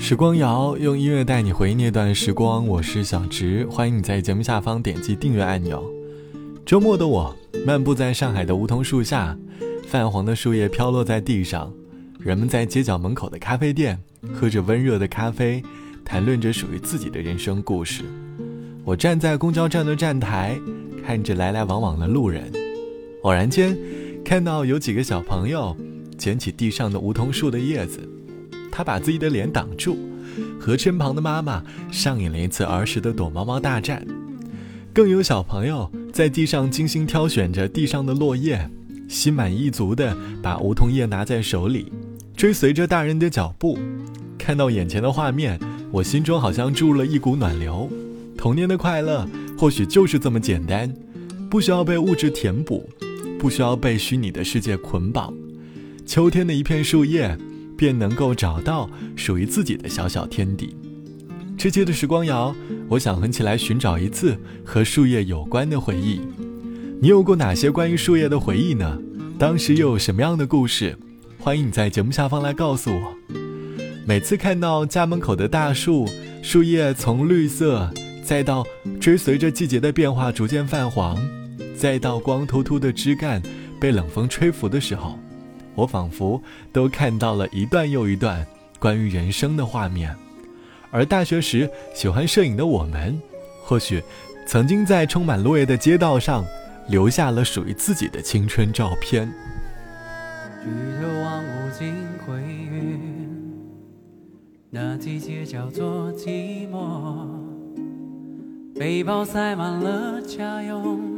时光谣用音乐带你回忆那段时光，我是小直，欢迎你在节目下方点击订阅按钮。周末的我漫步在上海的梧桐树下，泛黄的树叶飘落在地上，人们在街角门口的咖啡店喝着温热的咖啡，谈论着属于自己的人生故事。我站在公交站的站台，看着来来往往的路人，偶然间看到有几个小朋友捡起地上的梧桐树的叶子。他把自己的脸挡住，和身旁的妈妈上演了一次儿时的躲猫猫大战。更有小朋友在地上精心挑选着地上的落叶，心满意足地把梧桐叶拿在手里，追随着大人的脚步。看到眼前的画面，我心中好像注入了一股暖流。童年的快乐或许就是这么简单，不需要被物质填补，不需要被虚拟的世界捆绑。秋天的一片树叶。便能够找到属于自己的小小天地。这期的时光谣，我想和起来寻找一次和树叶有关的回忆。你有过哪些关于树叶的回忆呢？当时又有什么样的故事？欢迎你在节目下方来告诉我。每次看到家门口的大树，树叶从绿色，再到追随着季节的变化逐渐泛黄，再到光秃秃的枝干被冷风吹拂的时候。我仿佛都看到了一段又一段关于人生的画面，而大学时喜欢摄影的我们，或许曾经在充满落叶的街道上，留下了属于自己的青春照片。背包塞满了家用。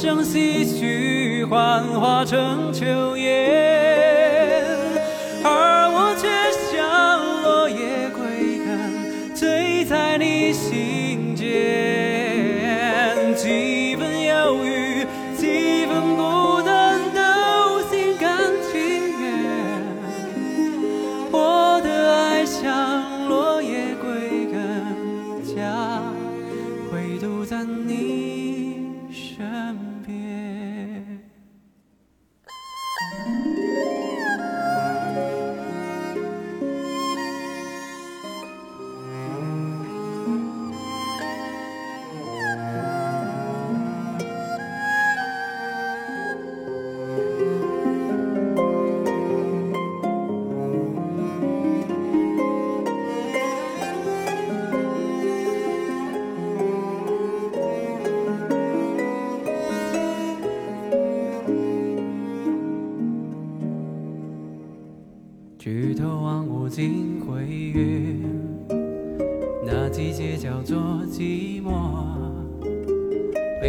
声唏嘘，幻化成秋叶，而我却像落叶归根，醉在你心间。几分忧郁，几分孤单，都心甘情愿。我的爱像落叶归根，家，回独在你。身边。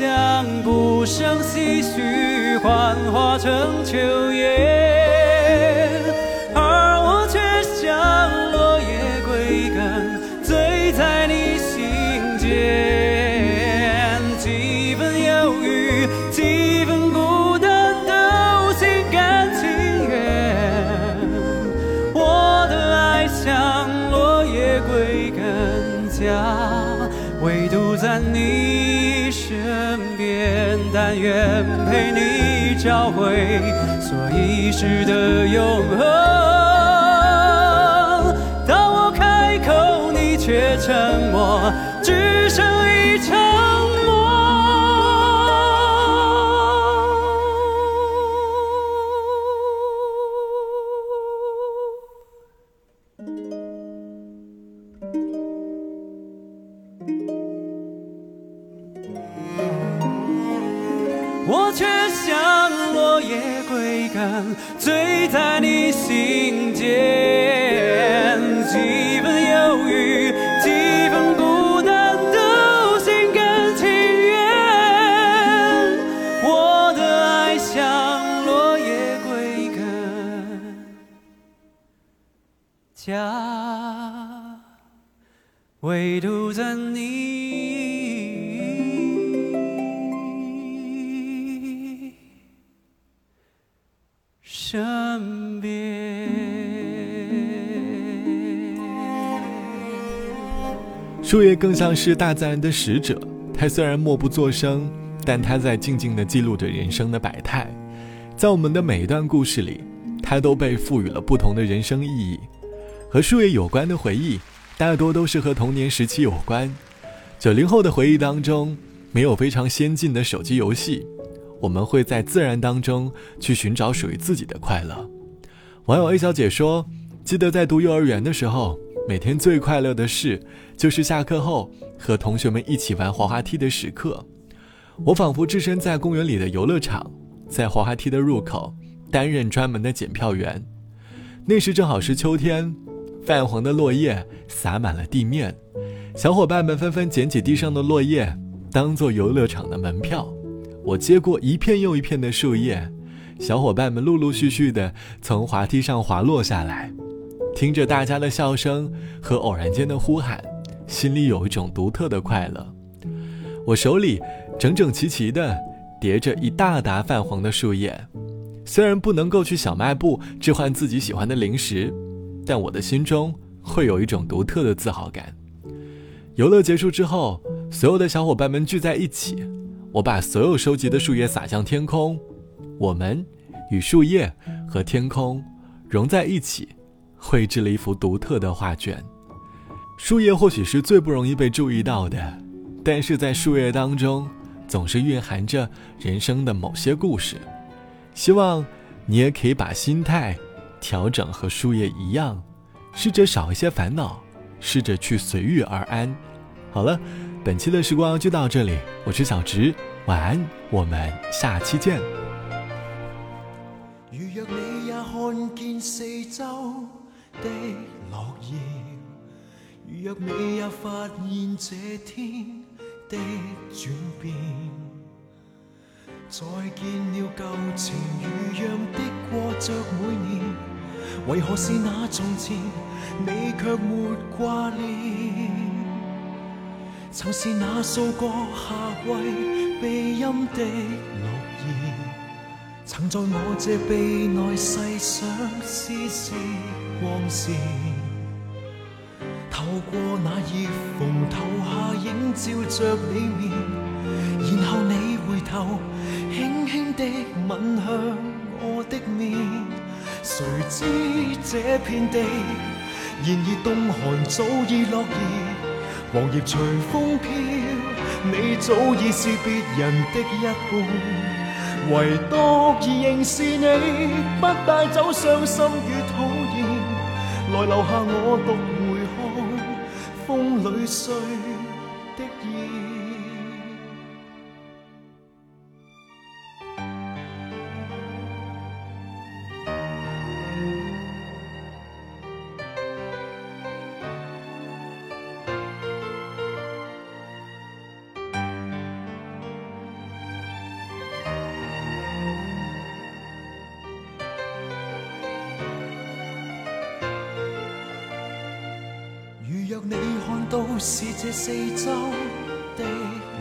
将不声唏嘘幻化成秋叶，而我却像落叶归根，醉在你心间。几分忧郁，几分孤单，都心甘情愿。我的爱像落叶归根，家唯独在你。身边，但愿陪你找回所遗失的永恒。当我开口，你却沉默，只剩一。醉在你心间。身边。树叶更像是大自然的使者，它虽然默不作声，但它在静静的记录着人生的百态。在我们的每一段故事里，它都被赋予了不同的人生意义。和树叶有关的回忆，大多都是和童年时期有关。九零后的回忆当中，没有非常先进的手机游戏。我们会在自然当中去寻找属于自己的快乐。网友 A 小姐说：“记得在读幼儿园的时候，每天最快乐的事就是下课后和同学们一起玩滑滑梯的时刻。我仿佛置身在公园里的游乐场，在滑滑梯的入口担任专门的检票员。那时正好是秋天，泛黄的落叶洒满了地面，小伙伴们纷纷捡起地上的落叶，当做游乐场的门票。”我接过一片又一片的树叶，小伙伴们陆陆续续的从滑梯上滑落下来，听着大家的笑声和偶然间的呼喊，心里有一种独特的快乐。我手里整整齐齐的叠着一大沓泛黄的树叶，虽然不能够去小卖部置换自己喜欢的零食，但我的心中会有一种独特的自豪感。游乐结束之后，所有的小伙伴们聚在一起。我把所有收集的树叶撒向天空，我们与树叶和天空融在一起，绘制了一幅独特的画卷。树叶或许是最不容易被注意到的，但是在树叶当中，总是蕴含着人生的某些故事。希望你也可以把心态调整和树叶一样，试着少一些烦恼，试着去随遇而安。好了本期的时光就到这里我是小植晚安我们下期见如若你也看见四周的落叶如若你也发现这天的转变再见了旧情如样的过着每年为何是那从前你却没挂念曾是那数个夏季，被阴的落叶，曾在我这臂内细赏丝丝光线，透过那热缝投下映照着你面，然后你回头，轻轻的吻向我的面，谁知这片地，然而冬寒早已落叶。黄叶随风飘，你早已是别人的一半，唯独仍是你，不带走伤心与讨厌，来留下我独回看风里碎。你看到是这四周的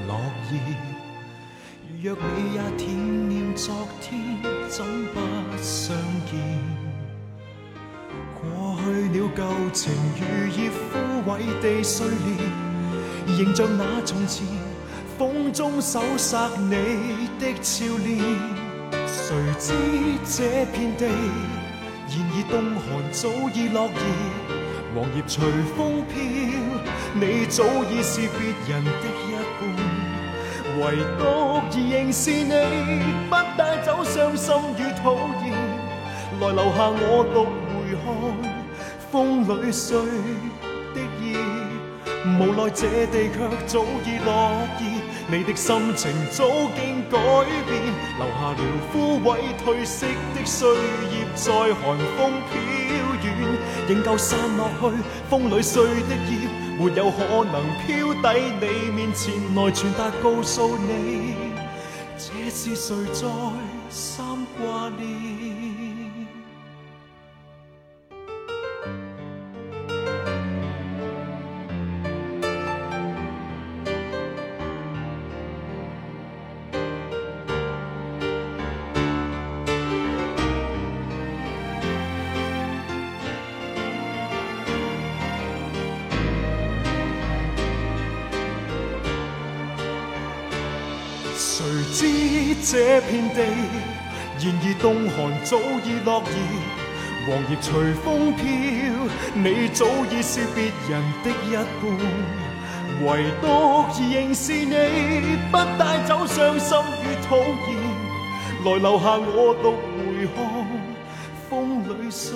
落叶，若你也惦念昨天，怎不相见？过去了旧情，如叶枯萎地碎裂，仍像那从前，风中搜杀你的俏脸。谁知这片地，现已冬寒，早已落叶，黄叶随风飘。你早已是别人的一半，唯独仍是你，不带走伤心与讨厌，来留下我独回看风里碎的意。无奈这地却早已落叶，你的心情早经改变，留下了枯萎褪色的碎叶，在寒风飘远，仍旧散落去风里碎的叶。没有可能飘抵你面前来传达，告诉你，这是谁在心挂念。这片地，然而冬寒早已落叶，黄叶随风飘，你早已是别人的一半，唯独仍是你，不带走伤心与讨厌，来留下我独回看风里碎。